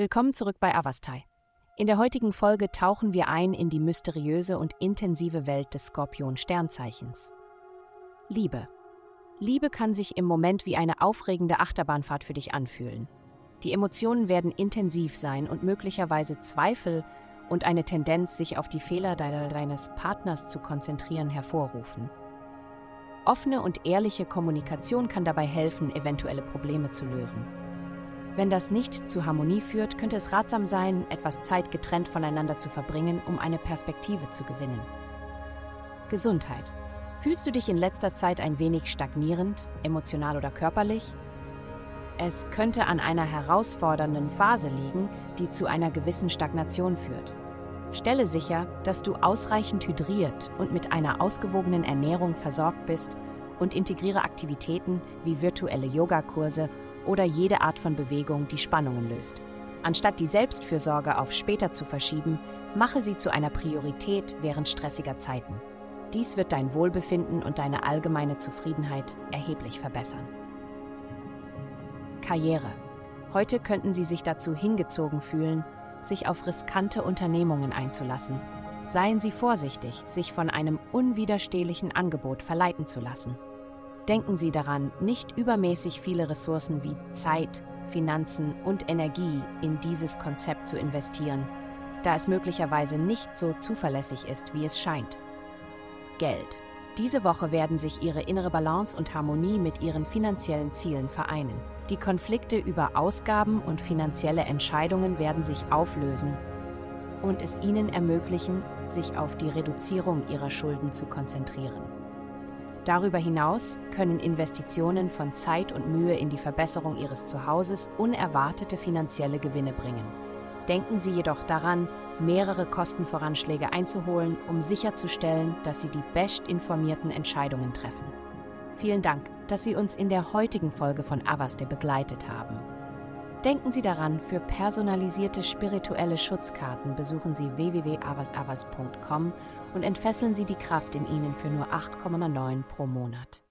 Willkommen zurück bei Avastai. In der heutigen Folge tauchen wir ein in die mysteriöse und intensive Welt des Skorpion-Sternzeichens. Liebe. Liebe kann sich im Moment wie eine aufregende Achterbahnfahrt für dich anfühlen. Die Emotionen werden intensiv sein und möglicherweise Zweifel und eine Tendenz, sich auf die Fehler deines Partners zu konzentrieren, hervorrufen. Offene und ehrliche Kommunikation kann dabei helfen, eventuelle Probleme zu lösen. Wenn das nicht zu Harmonie führt, könnte es ratsam sein, etwas Zeit getrennt voneinander zu verbringen, um eine Perspektive zu gewinnen. Gesundheit. Fühlst du dich in letzter Zeit ein wenig stagnierend, emotional oder körperlich? Es könnte an einer herausfordernden Phase liegen, die zu einer gewissen Stagnation führt. Stelle sicher, dass du ausreichend hydriert und mit einer ausgewogenen Ernährung versorgt bist und integriere Aktivitäten wie virtuelle Yogakurse oder jede Art von Bewegung, die Spannungen löst. Anstatt die Selbstfürsorge auf später zu verschieben, mache sie zu einer Priorität während stressiger Zeiten. Dies wird dein Wohlbefinden und deine allgemeine Zufriedenheit erheblich verbessern. Karriere. Heute könnten Sie sich dazu hingezogen fühlen, sich auf riskante Unternehmungen einzulassen. Seien Sie vorsichtig, sich von einem unwiderstehlichen Angebot verleiten zu lassen. Denken Sie daran, nicht übermäßig viele Ressourcen wie Zeit, Finanzen und Energie in dieses Konzept zu investieren, da es möglicherweise nicht so zuverlässig ist, wie es scheint. Geld. Diese Woche werden sich Ihre innere Balance und Harmonie mit Ihren finanziellen Zielen vereinen. Die Konflikte über Ausgaben und finanzielle Entscheidungen werden sich auflösen und es Ihnen ermöglichen, sich auf die Reduzierung Ihrer Schulden zu konzentrieren. Darüber hinaus können Investitionen von Zeit und Mühe in die Verbesserung Ihres Zuhauses unerwartete finanzielle Gewinne bringen. Denken Sie jedoch daran, mehrere Kostenvoranschläge einzuholen, um sicherzustellen, dass Sie die bestinformierten Entscheidungen treffen. Vielen Dank, dass Sie uns in der heutigen Folge von Avaste begleitet haben. Denken Sie daran, für personalisierte spirituelle Schutzkarten besuchen Sie www.avasavas.com und entfesseln Sie die Kraft in Ihnen für nur 8,9 pro Monat.